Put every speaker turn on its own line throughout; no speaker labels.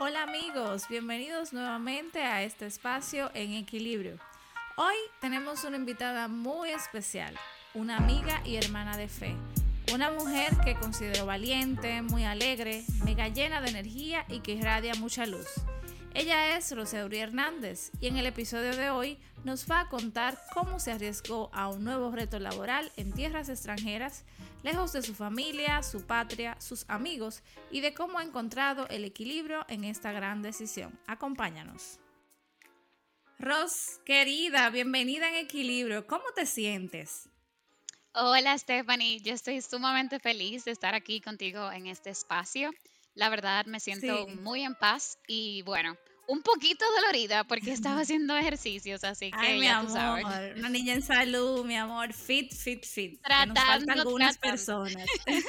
Hola amigos, bienvenidos nuevamente a este espacio en equilibrio. Hoy tenemos una invitada muy especial, una amiga y hermana de fe, una mujer que considero valiente, muy alegre, mega llena de energía y que irradia mucha luz. Ella es Roseuri Hernández y en el episodio de hoy nos va a contar cómo se arriesgó a un nuevo reto laboral en tierras extranjeras lejos de su familia, su patria, sus amigos y de cómo ha encontrado el equilibrio en esta gran decisión. Acompáñanos. Ros, querida, bienvenida en Equilibrio. ¿Cómo te sientes?
Hola Stephanie, yo estoy sumamente feliz de estar aquí contigo en este espacio. La verdad me siento muy en paz y bueno, un poquito dolorida porque estaba haciendo ejercicios, así que
Ay, mi amor,
sabes.
una niña en salud, mi amor, fit, fit, fit. que nos
Tratando,
faltan algunas
tratando.
personas.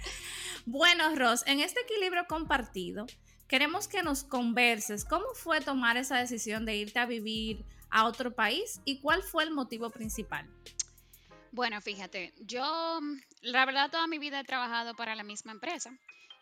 bueno, Ros, en este equilibrio compartido, queremos que nos converses cómo fue tomar esa decisión de irte a vivir a otro país y cuál fue el motivo principal.
Bueno, fíjate, yo la verdad toda mi vida he trabajado para la misma empresa.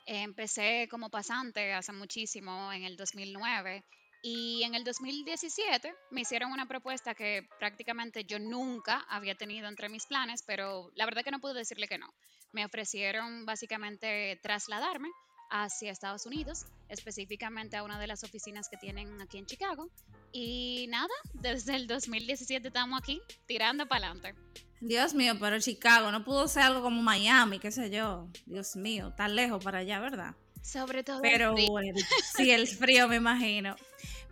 Empecé como pasante hace muchísimo, en el 2009, y en el 2017 me hicieron una propuesta que prácticamente yo nunca había tenido entre mis planes, pero la verdad que no pude decirle que no. Me ofrecieron básicamente trasladarme hacia Estados Unidos, específicamente a una de las oficinas que tienen aquí en Chicago. Y nada, desde el 2017 estamos aquí tirando para adelante.
Dios mío, pero Chicago no pudo ser algo como Miami, qué sé yo. Dios mío, tan lejos para allá, ¿verdad?
Sobre todo. el
Pero
frío.
bueno, sí, el frío me imagino.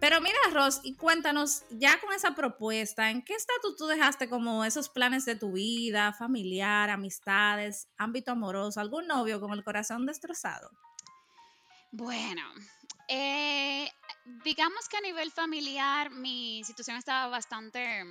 Pero mira, Ros, y cuéntanos, ya con esa propuesta, ¿en qué estatus tú dejaste como esos planes de tu vida, familiar, amistades, ámbito amoroso, algún novio con el corazón destrozado?
Bueno, eh, digamos que a nivel familiar mi situación estaba bastante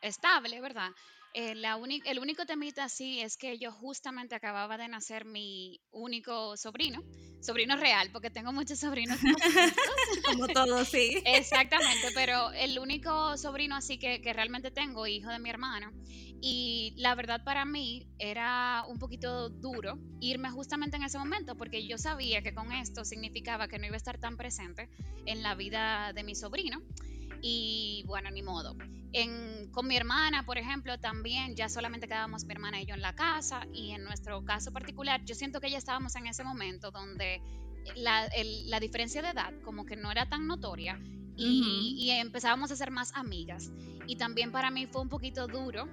estable, ¿verdad? Eh, la el único temita sí es que yo justamente acababa de nacer mi único sobrino, sobrino real, porque tengo muchos sobrinos.
Como todo, sí.
Exactamente, pero el único sobrino así que, que realmente tengo, hijo de mi hermano. Y la verdad para mí era un poquito duro irme justamente en ese momento porque yo sabía que con esto significaba que no iba a estar tan presente en la vida de mi sobrino. Y bueno, ni modo. En, con mi hermana, por ejemplo, también ya solamente quedábamos mi hermana y yo en la casa. Y en nuestro caso particular, yo siento que ya estábamos en ese momento donde la, el- la diferencia de edad como que no era tan notoria y, y empezábamos a ser más amigas. Y también para mí fue un poquito duro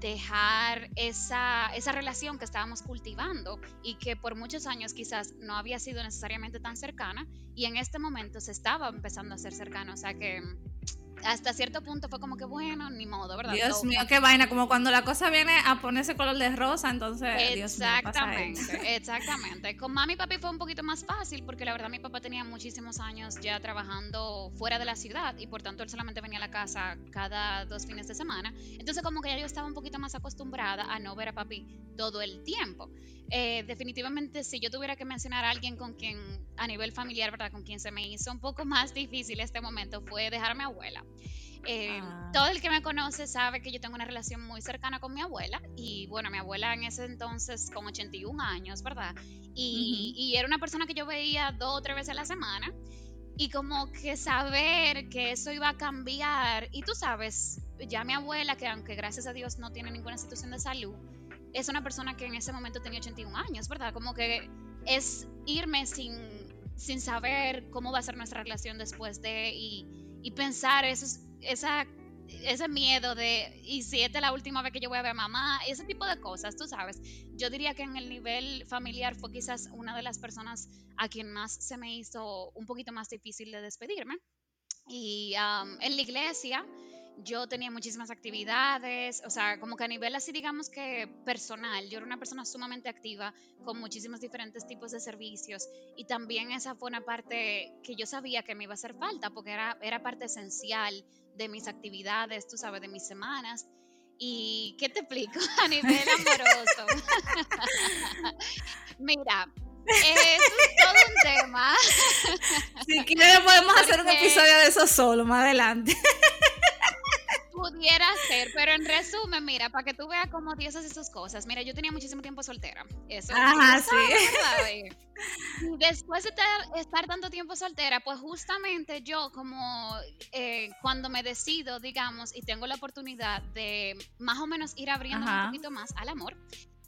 dejar esa, esa relación que estábamos cultivando y que por muchos años quizás no había sido necesariamente tan cercana y en este momento se estaba empezando a ser cercana. O sea que hasta cierto punto fue como que bueno, ni modo, ¿verdad?
Dios mío, qué vaina, como cuando la cosa viene a ponerse color de rosa, entonces, Dios mío, pasa.
Exactamente, exactamente. Con mami y papi fue un poquito más fácil porque la verdad mi papá tenía muchísimos años ya trabajando fuera de la ciudad y por tanto él solamente venía a la casa cada dos fines de semana. Entonces como que ya yo estaba un poquito más acostumbrada a no ver a papi todo el tiempo. Eh, definitivamente si yo tuviera que mencionar a alguien con quien a nivel familiar, ¿verdad? Con quien se me hizo un poco más difícil este momento fue dejar a mi abuela. Eh,
Ah.
Todo el que me conoce sabe que yo tengo una relación muy cercana con mi abuela y bueno, mi abuela en ese entonces con 81 años, ¿verdad? Y, y era una persona que yo veía dos o tres veces a la semana y como que saber que eso iba a cambiar y tú sabes, ya mi abuela que aunque gracias a Dios no tiene ninguna situación de salud, es una persona que en ese momento tenía 81 años, ¿verdad? Como que es irme sin, sin saber cómo va a ser nuestra relación después de y, y pensar esos, esa, ese miedo de, y si esta es la última vez que yo voy a ver a mamá, ese tipo de cosas, tú sabes. Yo diría que en el nivel familiar fue quizás una de las personas a quien más se me hizo un poquito más difícil de despedirme. Y en la iglesia yo tenía muchísimas actividades, o sea, como que a nivel así digamos que personal, yo era una persona sumamente activa con muchísimos diferentes tipos de servicios y también esa fue una parte que yo sabía que me iba a hacer falta porque era, era parte esencial de mis actividades, tú sabes, de mis semanas. ¿Y qué te explico a nivel amoroso? Mira, eso es todo un tema.
Si quieres podemos hacer un episodio de eso solo más adelante.
Pudiera ser, pero en resumen, mira, para que tú veas cómo Dios hace sus cosas. Mira, yo tenía muchísimo tiempo soltera. Eso.
Ajá, sí.
después de estar, tanto tiempo soltera, pues justamente yo como eh, cuando me decido, digamos, y tengo la oportunidad de más o menos ir abriendo un poquito más al amor,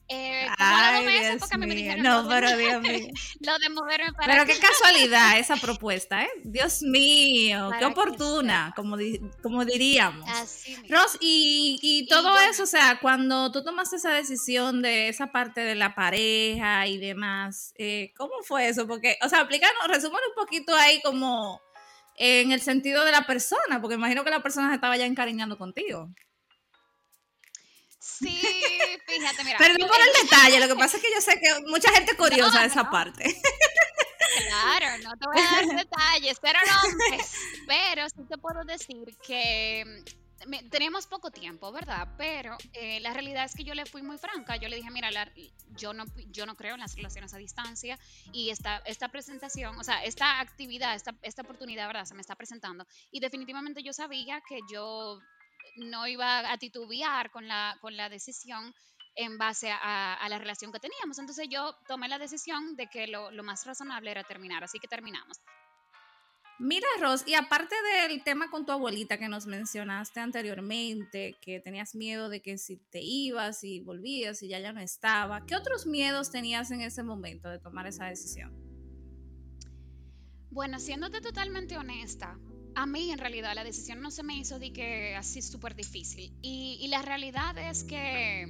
eh,
Ay, Dios mío. no, pero Dios mío.
lo de moverme para
Pero qué casualidad esa propuesta, ¿eh? Dios mío, qué oportuna, como, como diríamos.
Así
Ros, y, y todo eso, o sea, cuando tú tomaste esa decisión de esa parte de la pareja y demás, eh, ¿cómo fue eso? Porque, o sea, explícanos, resúmelo un poquito ahí como en el sentido de la persona, porque imagino que la persona se estaba ya encariñando contigo.
Sí, fíjate, mira.
Perdón por el detalle, lo que pasa es que yo sé que mucha gente curiosa de esa parte.
Claro, no te voy a dar detalles, pero no, pero sí te puedo decir que mm, tenemos poco tiempo, ¿verdad? Pero eh, la realidad es que yo le fui muy franca. Yo le dije, mira, yo, no, yo no creo en las relaciones a distancia y esta, esta presentación, o sea, esta actividad, esta, esta oportunidad, ¿verdad? Se me está presentando. Y definitivamente yo sabía que yo no iba a titubear con la, con la decisión en base a, la relación que teníamos. Entonces yo tomé la decisión de que lo, más razonable era terminar, así que terminamos.
Mira, Ros, y aparte del tema con tu abuelita que nos mencionaste anteriormente, que tenías miedo de que si te ibas y volvías y ya ya no estaba, ¿qué otros miedos tenías en ese momento de tomar esa decisión?
Bueno, siéndote totalmente honesta, a mí en realidad la decisión no se me hizo de que así súper difícil. Y, la realidad es que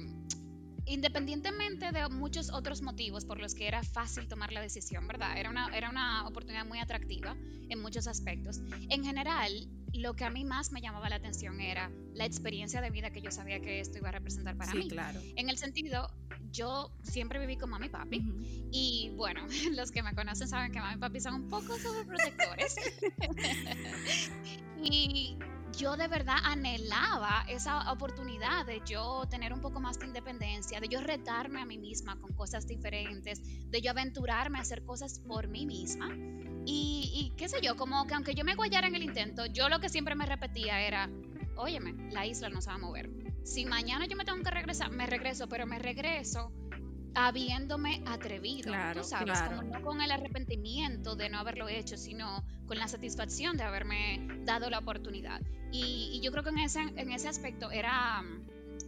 independientemente de muchos otros motivos por los que era fácil tomar la decisión, ¿verdad? Era una, era una oportunidad muy atractiva en muchos aspectos. En general, lo que a mí más me llamaba la atención era la experiencia de vida que yo sabía que esto iba a representar para
sí,
mí.
Claro.
En el sentido, yo siempre viví con mami y papi. Y bueno, los que me conocen saben que mami y papi son un poco sobreprotectores. y yo de verdad anhelaba esa oportunidad de yo tener un poco más de independencia, de yo retarme a mí misma con cosas diferentes, de yo aventurarme a hacer cosas por mí misma. Y, y qué sé yo, como que aunque yo me guayara en el intento, yo lo que siempre me repetía era, óyeme, la isla no se va a mover si mañana yo me tengo que regresar, me regreso, pero me regreso habiéndome atrevido, tú sabes, como no con el arrepentimiento de no haberlo hecho, sino con la satisfacción de haberme dado la oportunidad. Y, yo creo que en ese, en ese aspecto era,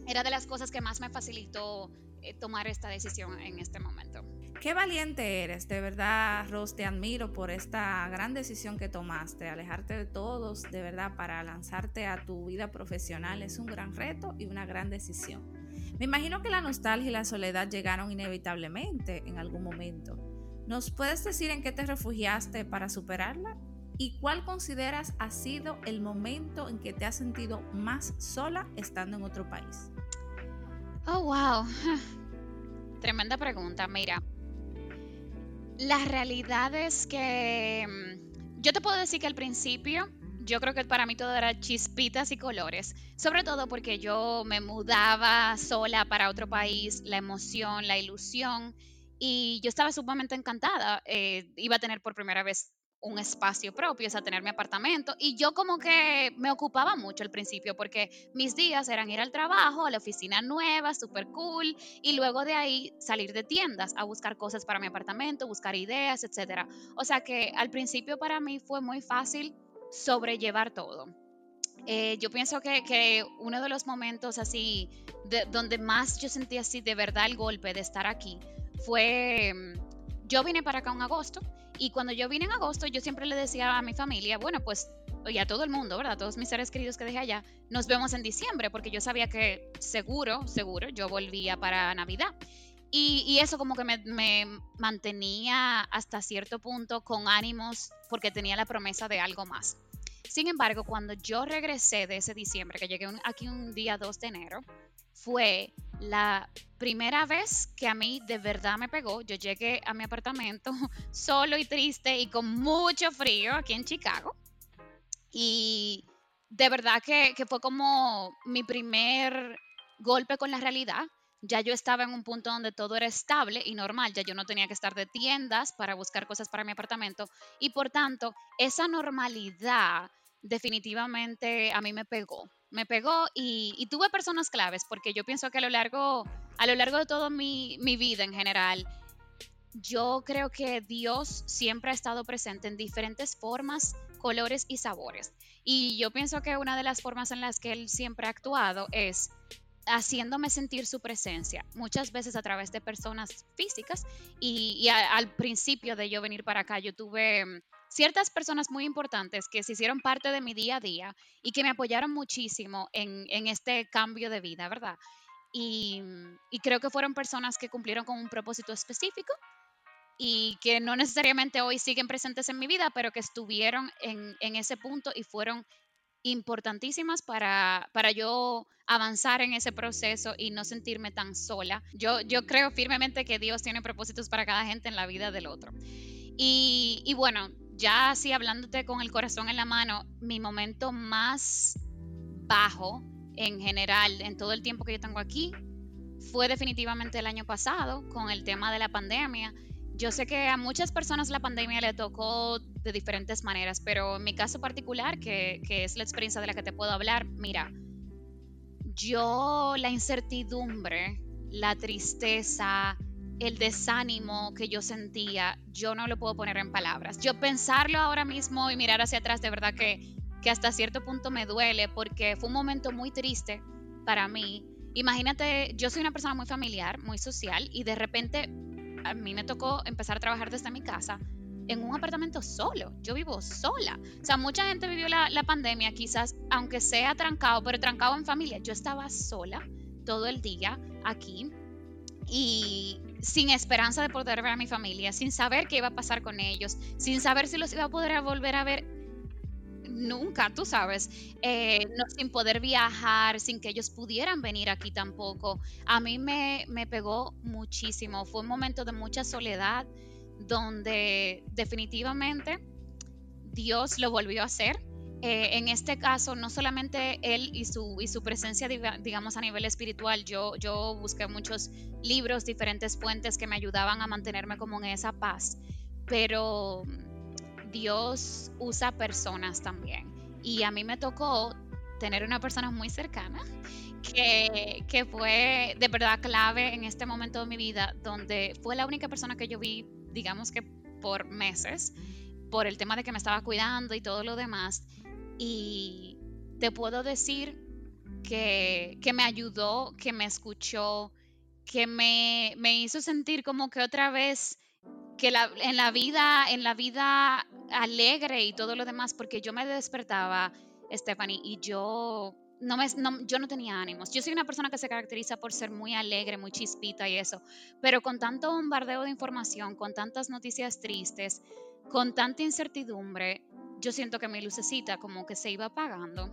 era de las cosas que más me facilitó tomar esta decisión en este momento.
Qué valiente eres, de verdad, Ros, te admiro por esta gran decisión que tomaste, alejarte de todos, de verdad, para lanzarte a tu vida profesional. Es un gran reto y una gran decisión. Me imagino que la nostalgia y la soledad llegaron inevitablemente en algún momento. ¿Nos puedes decir en qué te refugiaste para superarla? ¿Y cuál consideras ha sido el momento en que te has sentido más sola estando en otro país?
Oh, wow. Tremenda pregunta. Mira, la realidad es que mm, yo te puedo decir que al principio yo creo que para mí todo era chispitas y colores, sobre todo porque yo me mudaba sola para otro país, la emoción, la ilusión, y yo estaba sumamente encantada. Eh, iba a tener por primera vez un espacio propio, o sea, tener mi apartamento. Y yo como que me ocupaba mucho al principio porque mis días eran ir al trabajo, a la oficina nueva, súper cool, y luego de ahí salir de tiendas a buscar cosas para mi apartamento, buscar ideas, etc. O sea que al principio para mí fue muy fácil sobrellevar todo. Eh, yo pienso que, que, uno de los momentos así, de, donde más yo sentí así de verdad el golpe de estar aquí, fue, mm, yo vine para acá en agosto y cuando yo vine en agosto, yo siempre le decía a mi familia, bueno, pues, y a todo el mundo, ¿verdad? Todos mis seres queridos que dejé allá, nos vemos en diciembre, porque yo sabía que seguro, seguro, yo volvía para Navidad. Y, eso como que me, me, mantenía hasta cierto punto con ánimos porque tenía la promesa de algo más. Sin embargo, cuando yo regresé de ese diciembre, que llegué aquí un día 2 de enero, fue la primera vez que a mí de verdad me pegó. Yo llegué a mi apartamento solo y triste y con mucho frío aquí en Chicago. Y de verdad que, que fue como mi primer golpe con la realidad. Ya yo estaba en un punto donde todo era estable y normal, ya yo no tenía que estar de tiendas para buscar cosas para mi apartamento y por tanto esa normalidad definitivamente a mí me pegó me pegó y, tuve personas claves, porque yo pienso que a lo largo, a lo largo de toda mi, mi vida en general, yo creo que Dios siempre ha estado presente en diferentes formas, colores y sabores. Y yo pienso que una de las formas en las que Él siempre ha actuado es haciéndome sentir su presencia, muchas veces a través de personas físicas. Y, al principio de yo venir para acá, yo tuve mm, ciertas personas muy importantes que se hicieron parte de mi día a día y que me apoyaron muchísimo en, este cambio de vida, ¿verdad? Mm, y creo que fueron personas que cumplieron con un propósito específico y que no necesariamente hoy siguen presentes en mi vida, pero que estuvieron en, ese punto y fueron importantísimas para, para yo avanzar en ese proceso y no sentirme tan sola. Yo, yo creo firmemente que Dios tiene propósitos para cada gente en la vida del otro. Y, y bueno, ya así hablándote con el corazón en la mano, mi momento más bajo en general, en todo el tiempo que yo tengo aquí, fue definitivamente el año pasado con el tema de la pandemia yo sé que a muchas personas la pandemia le tocó de diferentes maneras, pero en mi caso particular, que, es la experiencia de la que te puedo hablar, mira, yo la incertidumbre, la tristeza, el desánimo que yo sentía, yo no lo puedo poner en palabras. Yo pensarlo ahora mismo y mirar hacia atrás, de verdad que, que hasta cierto punto me duele porque fue un momento muy triste para mí. Imagínate, yo soy una persona muy familiar, muy social y de repente a mí me tocó empezar a trabajar desde mi casa en un apartamento solo. Yo vivo sola. O sea, mucha gente vivió la, pandemia, quizás, aunque sea trancado, pero trancado en familia. Yo estaba sola todo el día aquí y sin esperanza de poder ver a mi familia, sin saber qué iba a pasar con ellos, sin saber si los iba a poder volver a ver nunca, tú sabes, eh, no, sin poder viajar, sin que ellos pudieran venir aquí tampoco. A mí me, me pegó muchísimo. Fue un momento de mucha soledad donde definitivamente Dios lo volvió a hacer. Eh, en este caso, no solamente él y su, y su presencia, digamos, a nivel espiritual, yo, yo busqué muchos libros, diferentes fuentes que me ayudaban a mantenerme como en esa paz, pero Dios usa personas también. Y a mí me tocó tener una persona muy cercana que, que, fue de verdad clave en este momento de mi vida, donde fue la única persona que yo vi, digamos que por meses, por el tema de que me estaba cuidando y todo lo demás. Y te puedo decir que, que me ayudó, que me escuchó, que me, me hizo sentir como que otra vez que en la vida, en la vida alegre y todo lo demás, porque yo me despertaba, Stephanie, y yo no me, yo no tenía ánimos. Yo soy una persona que se caracteriza por ser muy alegre, muy chispita y eso, pero con tanto bombardeo de información, con tantas noticias tristes, con tanta incertidumbre, yo siento que mi lucecita como que se iba apagando.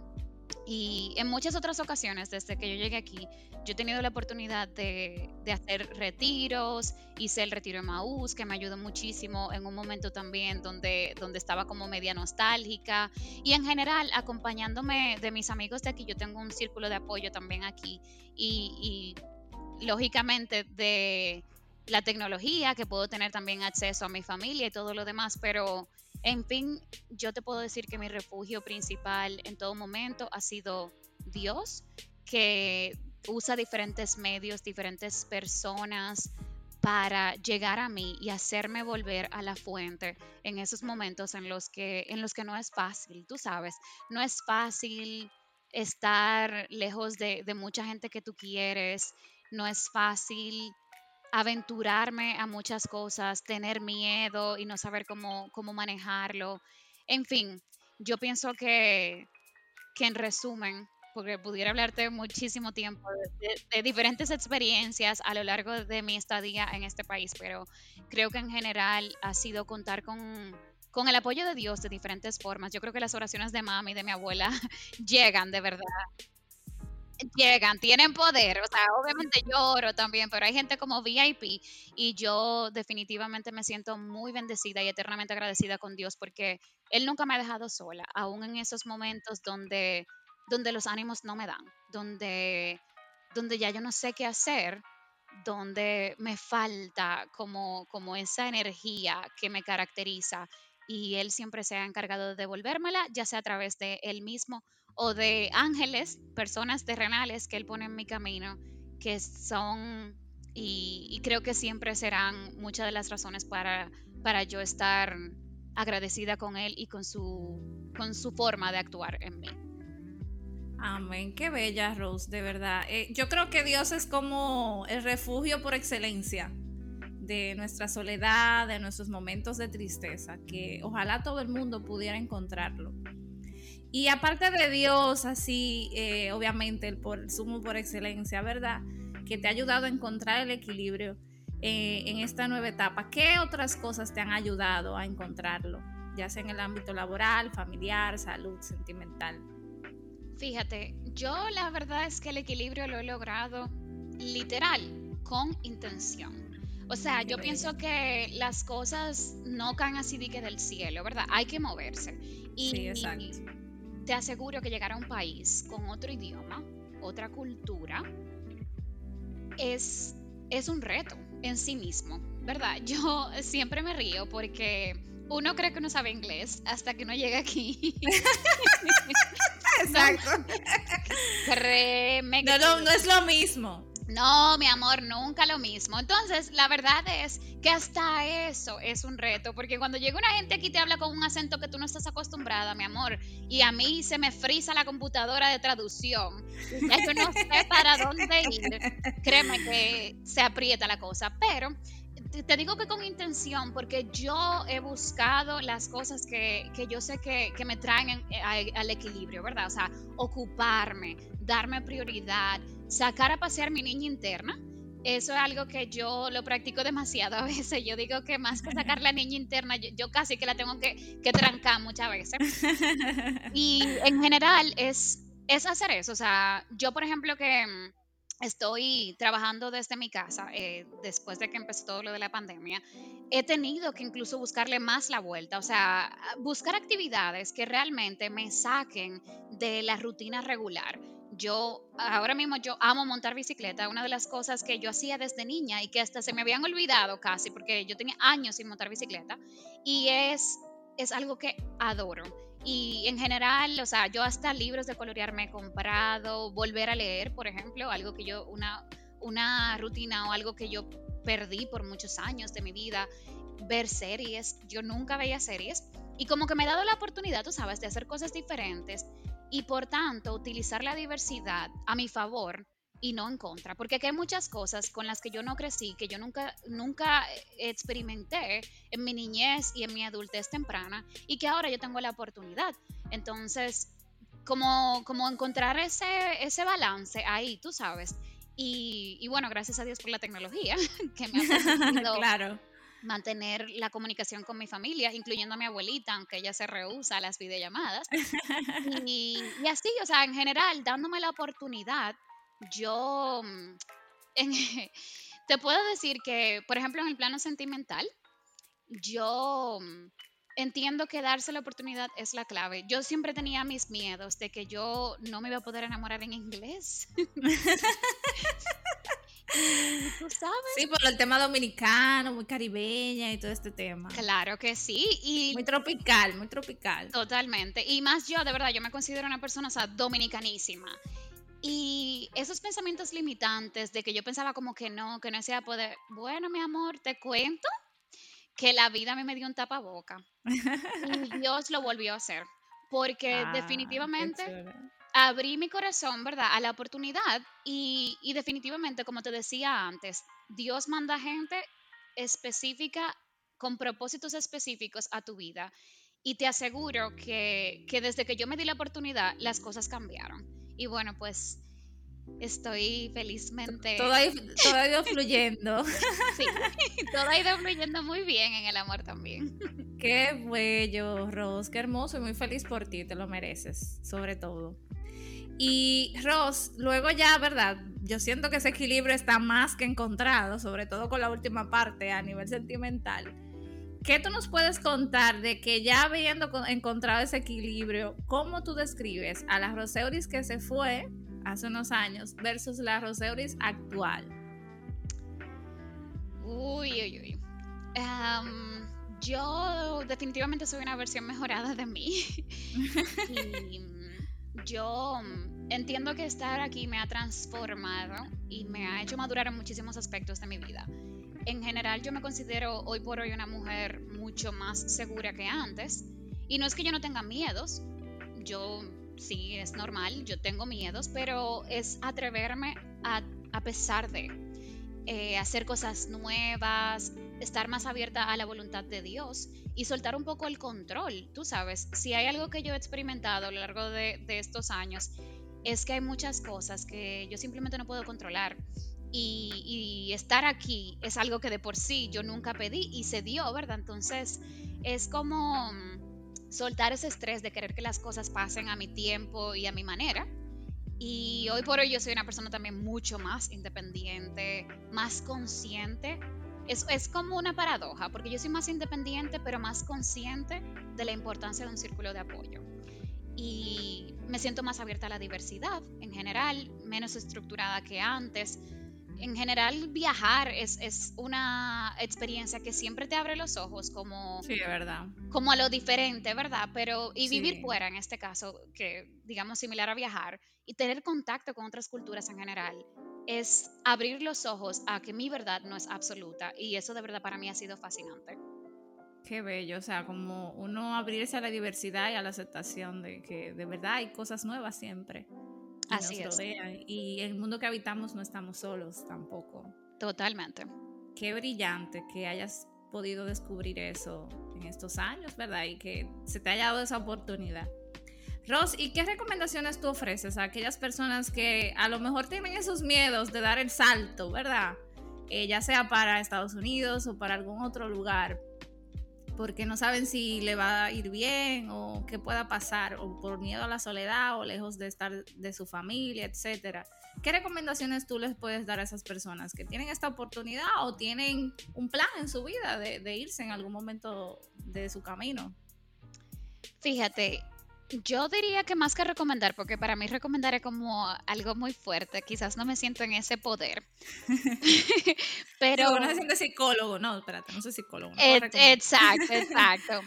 Y en muchas otras ocasiones, desde que yo llegué aquí, yo he tenido la oportunidad de, hacer retiros, hice el retiro en Maús, que me ayudó muchísimo en un momento también donde, donde estaba como media nostálgica. Y en general, acompañándome de mis amigos de aquí, yo tengo un círculo de apoyo también aquí. y lógicamente de la tecnología, que puedo tener también acceso a mi familia y todo lo demás, pero en fin, yo te puedo decir que mi refugio principal en todo momento ha sido Dios, que usa diferentes medios, diferentes personas para llegar a mí y hacerme volver a la fuente en esos momentos en los que en los que no es fácil, tú sabes, no es fácil estar lejos de, de mucha gente que tú quieres, no es fácil aventurarme a muchas cosas, tener miedo y no saber cómo, cómo manejarlo. En fin, yo pienso que, que en resumen, porque pudiera hablarte muchísimo tiempo de, diferentes experiencias a lo largo de mi estadía en este país, pero creo que en general ha sido contar con, con el apoyo de Dios de diferentes formas. Yo creo que las oraciones de mami y de mi abuela llegan de verdad llegan, tienen poder, o sea, obviamente lloro también, pero hay gente como VIP y yo definitivamente me siento muy bendecida y eternamente agradecida con Dios porque Él nunca me ha dejado sola, aún en esos momentos donde, donde los ánimos no me dan, donde, donde ya yo no sé qué hacer, donde me falta como, como esa energía que me caracteriza y Él siempre se ha encargado de devolvérmela, ya sea a través de Él mismo o de ángeles, personas terrenales que Él pone en mi camino, que son, y, creo que siempre serán muchas de las razones para, para yo estar agradecida con Él y con su, con su forma de actuar en mí.
Amén, qué bella Rose, de verdad. Eh, yo creo que Dios es como el refugio por excelencia de nuestra soledad, de nuestros momentos de tristeza, que ojalá todo el mundo pudiera encontrarlo. Y aparte de Dios, así, eh, obviamente, el, por, sumo por excelencia, ¿verdad? Que te ha ayudado a encontrar el equilibrio eh, en esta nueva etapa. ¿Qué otras cosas te han ayudado a encontrarlo? Ya sea en el ámbito laboral, familiar, salud, sentimental.
Fíjate, yo la verdad es que el equilibrio lo he logrado literal, con intención. O sea, yo pienso que las cosas no caen así de que del cielo, ¿verdad? Hay que moverse. Y, sí, exacto. Te aseguro que llegar a un país con otro idioma, otra cultura, es, es un reto en sí mismo, ¿verdad? Yo siempre me río porque uno cree que uno sabe inglés hasta que uno llega aquí.
Exacto. no, no, no es lo mismo.
No, mi amor, nunca lo mismo. Entonces, la verdad es que hasta eso es un reto, porque cuando llega una gente aquí te habla con un acento que tú no estás acostumbrada, mi amor, y a mí se me frisa la computadora de traducción, ya yo no sé para dónde ir, créeme que se aprieta la cosa, pero te digo que con intención, porque yo he buscado las cosas que, yo sé que, me traen al equilibrio, ¿verdad? O sea, ocuparme, darme prioridad, sacar a pasear mi niña interna. Eso es algo que yo lo practico demasiado a veces. Yo digo que más que sacar la niña interna, yo, casi que la tengo que, que, trancar muchas veces. Y en general es, es hacer eso. O sea, yo por ejemplo que estoy trabajando desde mi casa, eh, después de que empezó todo lo de la pandemia, he tenido que incluso buscarle más la vuelta, o sea, buscar actividades que realmente me saquen de la rutina regular yo ahora mismo yo amo montar bicicleta, una de las cosas que yo hacía desde niña y que hasta se me habían olvidado casi porque yo tenía años sin montar bicicleta y es es algo que adoro. Y en general, o sea, yo hasta libros de colorear me he comprado, volver a leer, por ejemplo, algo que yo una una rutina o algo que yo perdí por muchos años de mi vida, ver series, yo nunca veía series y como que me he dado la oportunidad, tú sabes, de hacer cosas diferentes y por tanto utilizar la diversidad a mi favor y no en contra, porque aquí hay muchas cosas con las que yo no crecí, que yo nunca, nunca experimenté en mi niñez y en mi adultez temprana y que ahora yo tengo la oportunidad. Entonces, como, como encontrar ese, ese balance ahí, tú sabes. Y, y, bueno, gracias a Dios por la tecnología que me ha permitido claro mantener la comunicación con mi familia, incluyendo a mi abuelita, aunque ella se rehúsa a las videollamadas. Y, así, o sea, en general, dándome la oportunidad, yo mm, te puedo decir que, por ejemplo, en el plano sentimental, yo mm, entiendo que darse la oportunidad es la clave. Yo siempre tenía mis miedos de que yo no me iba a poder enamorar en inglés.
¿Tú sabes? Sí, por el tema dominicano, muy caribeña y todo este tema.
Claro que sí. Y
muy tropical, muy tropical.
Totalmente. Y más yo, de verdad, yo me considero una persona, o sea, dominicanísima. Y esos pensamientos limitantes de que yo pensaba como que no, que no sea poder. Bueno, mi amor, te cuento que la vida a mí me dio un tapaboca. y Dios lo volvió a hacer. Porque ah, definitivamente abrí mi corazón, ¿verdad?, a la oportunidad y, definitivamente, como te decía antes, Dios manda gente específica con propósitos específicos a tu vida. Y te aseguro que, desde que yo me di la oportunidad, las cosas cambiaron. Y bueno, pues estoy felizmente...
Todo ha, ido fluyendo.
sí, todo ha ido fluyendo muy bien en el amor también.
Qué bello, Ros, qué hermoso y muy feliz por ti, te lo mereces, sobre todo. Y Ross, luego ya, ¿verdad? Yo siento que ese equilibrio está más que encontrado, sobre todo con la última parte a nivel sentimental. ¿Qué tú nos puedes contar de que ya habiendo encontrado ese equilibrio, cómo tú describes a la Roseuris que se fue hace unos años versus la Roseuris actual?
Uy, uy, uy. yo definitivamente soy una versión mejorada de mí. y yo mm, entiendo que estar aquí me ha transformado y me ha hecho madurar en muchísimos aspectos de mi vida. En general yo me considero hoy por hoy una mujer mucho más segura que antes. Y no es que yo no tenga miedos, yo sí, es normal, yo tengo miedos, pero es atreverme a, a pesar de eh, hacer cosas nuevas, estar más abierta a la voluntad de Dios y soltar un poco el control. Tú sabes, si hay algo que yo he experimentado a lo largo de, estos años, es que hay muchas cosas que yo simplemente no puedo controlar. Y, estar aquí es algo que de por sí yo nunca pedí y se dio, ¿verdad? Entonces es como mm, soltar ese estrés de querer que las cosas pasen a mi tiempo y a mi manera y hoy por hoy yo soy una persona también mucho más independiente, más consciente. Es, es como una paradoja, porque yo soy más independiente, pero más consciente de la importancia de un círculo de apoyo. Y me siento más abierta a la diversidad en general, menos estructurada que antes en general viajar es, es, una experiencia que siempre te abre los ojos como,
sí, verdad.
como a lo diferente, ¿verdad? Pero y vivir fuera en este caso, que digamos similar a viajar, y tener contacto con otras culturas en general, es abrir los ojos a que mi verdad no es absoluta y eso de verdad para mí ha sido fascinante.
Qué bello, o sea, como uno abrirse a la diversidad y a la aceptación de que de verdad hay cosas nuevas siempre.
Así es.
Y el mundo que habitamos no estamos solos tampoco.
Totalmente.
Qué brillante que hayas podido descubrir eso en estos años, ¿verdad? Y que se te haya dado esa oportunidad. Ross, ¿y qué recomendaciones tú ofreces a aquellas personas que a lo mejor tienen esos miedos de dar el salto, ¿verdad? Eh, ya sea para Estados Unidos o para algún otro lugar, porque no saben si le va a ir bien o qué pueda pasar, o por miedo a la soledad o lejos de estar de su familia, etcétera. ¿Qué recomendaciones tú les puedes dar a esas personas que tienen esta oportunidad o tienen un plan en su vida de, de irse en algún momento de su camino?
Fíjate, yo diría que más que recomendar, porque para mí recomendar es como algo muy fuerte, quizás no me siento en ese poder. Pero...
no se siente psicólogo, no, espérate, no soy psicólogo.
exacto, exacto.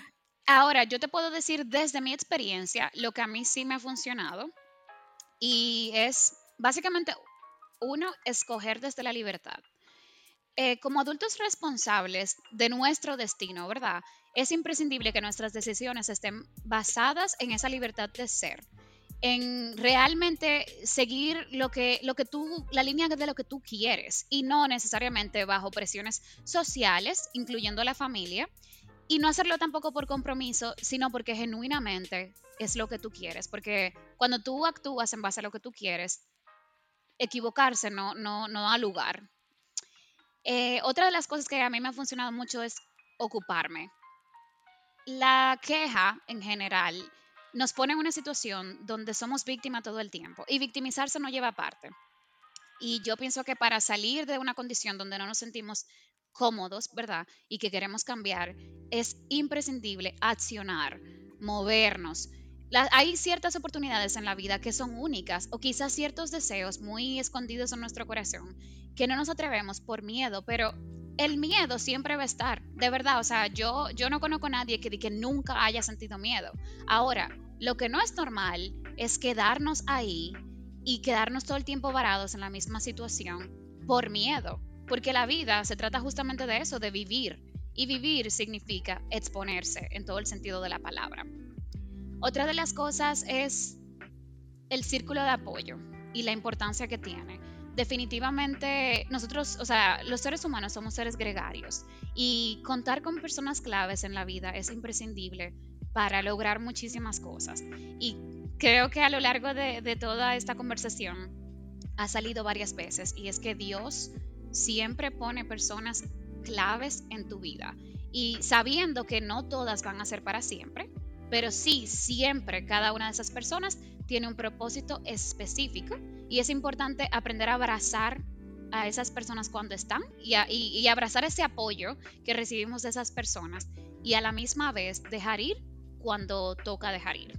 Ahora, yo te puedo decir desde mi experiencia lo que a mí sí me ha funcionado y es básicamente, uno, escoger desde la libertad. Eh, como adultos responsables de nuestro destino, ¿verdad? Es imprescindible que nuestras decisiones estén basadas en esa libertad de ser, en realmente seguir lo que, lo que tú, la línea de lo que tú quieres y no necesariamente bajo presiones sociales, incluyendo la familia, y no hacerlo tampoco por compromiso, sino porque genuinamente es lo que tú quieres, porque cuando tú actúas en base a lo que tú quieres, equivocarse no, no, no da lugar. Eh, otra de las cosas que a mí me ha funcionado mucho es ocuparme. La queja en general nos pone en una situación donde somos víctimas todo el tiempo y victimizarse no lleva parte. Y yo pienso que para salir de una condición donde no nos sentimos cómodos, ¿verdad? Y que queremos cambiar, es imprescindible accionar, movernos, hay ciertas oportunidades en la vida que son únicas o quizás ciertos deseos muy escondidos en nuestro corazón que no nos atrevemos por miedo, pero el miedo siempre va a estar, de verdad, o sea, yo, yo no conozco a nadie que, que nunca haya sentido miedo. Ahora, lo que no es normal es quedarnos ahí y quedarnos todo el tiempo varados en la misma situación por miedo, porque la vida se trata justamente de eso, de vivir, y vivir significa exponerse en todo el sentido de la palabra. Otra de las cosas es el círculo de apoyo y la importancia que tiene. Definitivamente nosotros, o sea, los seres humanos somos seres gregarios y contar con personas claves en la vida es imprescindible para lograr muchísimas cosas. Y creo que a lo largo de, de toda esta conversación ha salido varias veces y es que Dios siempre pone personas claves en tu vida y sabiendo que no todas van a ser para siempre, pero sí, siempre cada una de esas personas tiene un propósito específico y es importante aprender a abrazar a esas personas cuando están y, abrazar ese apoyo que recibimos de esas personas y a la misma vez dejar ir cuando toca dejar ir.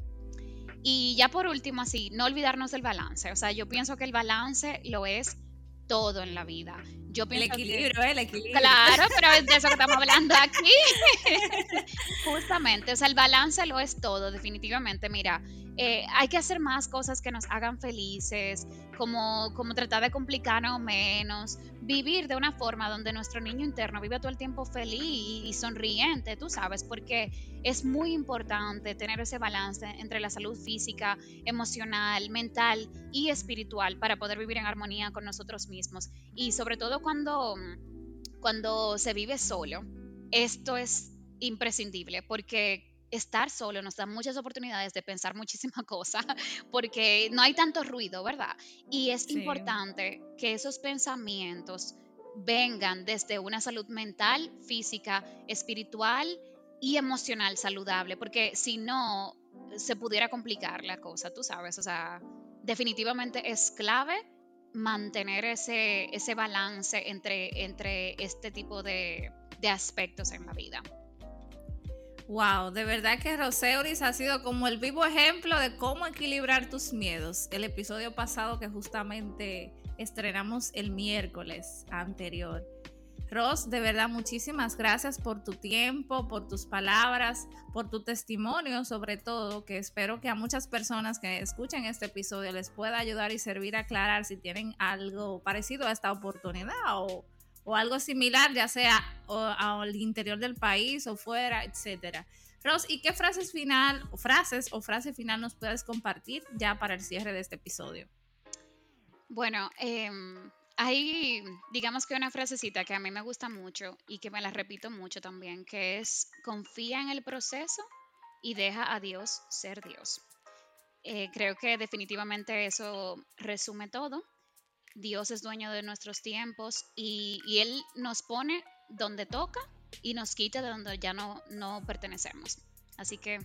Y ya por último, así, no olvidarnos del balance. O sea, yo pienso que el balance lo es todo en la vida. Yo
el equilibrio, el equilibrio.
Claro, pero es de eso que estamos hablando aquí. Justamente, o sea, el balance lo es todo, definitivamente. Mira, eh, hay que hacer más cosas que nos hagan felices, como, como tratar de complicarnos menos, vivir de una forma donde nuestro niño interno vive todo el tiempo feliz y, sonriente, tú sabes, porque es muy importante tener ese balance entre la salud física, emocional, mental y espiritual para poder vivir en armonía con nosotros mismos. Y sobre todo cuando, cuando se vive solo, esto es imprescindible porque estar solo nos da muchas oportunidades de pensar muchísimas cosas porque no hay tanto ruido, ¿verdad? Y es importante que esos pensamientos vengan desde una salud mental, física, espiritual y emocional saludable, porque si no, se pudiera complicar la cosa, tú sabes, o sea, definitivamente es clave mantener ese, ese balance entre, entre este tipo de, de aspectos en la vida.
Wow, de verdad que Roseuris ha sido como el vivo ejemplo de cómo equilibrar tus miedos. El episodio pasado que justamente estrenamos el miércoles anterior. Ros, de verdad muchísimas gracias por tu tiempo, por tus palabras, por tu testimonio sobre todo, que espero que a muchas personas que escuchen este episodio les pueda ayudar y servir a aclarar si tienen algo parecido a esta oportunidad o o algo similar, ya sea al interior del país o fuera, etcétera. Ros, ¿y qué frases final, o frases o frase final nos puedes compartir ya para el cierre de este episodio?
Bueno, em, hay, digamos que una frasecita que a mí me gusta mucho y que me la repito mucho también, que es confía en el proceso y deja a Dios ser Dios. Eh, creo que definitivamente eso resume todo. Dios es dueño de nuestros tiempos y, Él nos pone donde toca y nos quita de donde ya no, no pertenecemos. Así que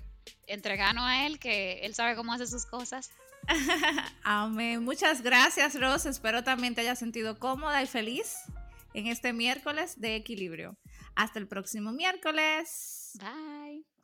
entreganos a Él, que Él sabe cómo hace sus cosas.
Amén. Muchas gracias, Ros. Espero también te hayas sentido cómoda y feliz en este miércoles de equilibrio. Hasta el próximo miércoles.
Bye.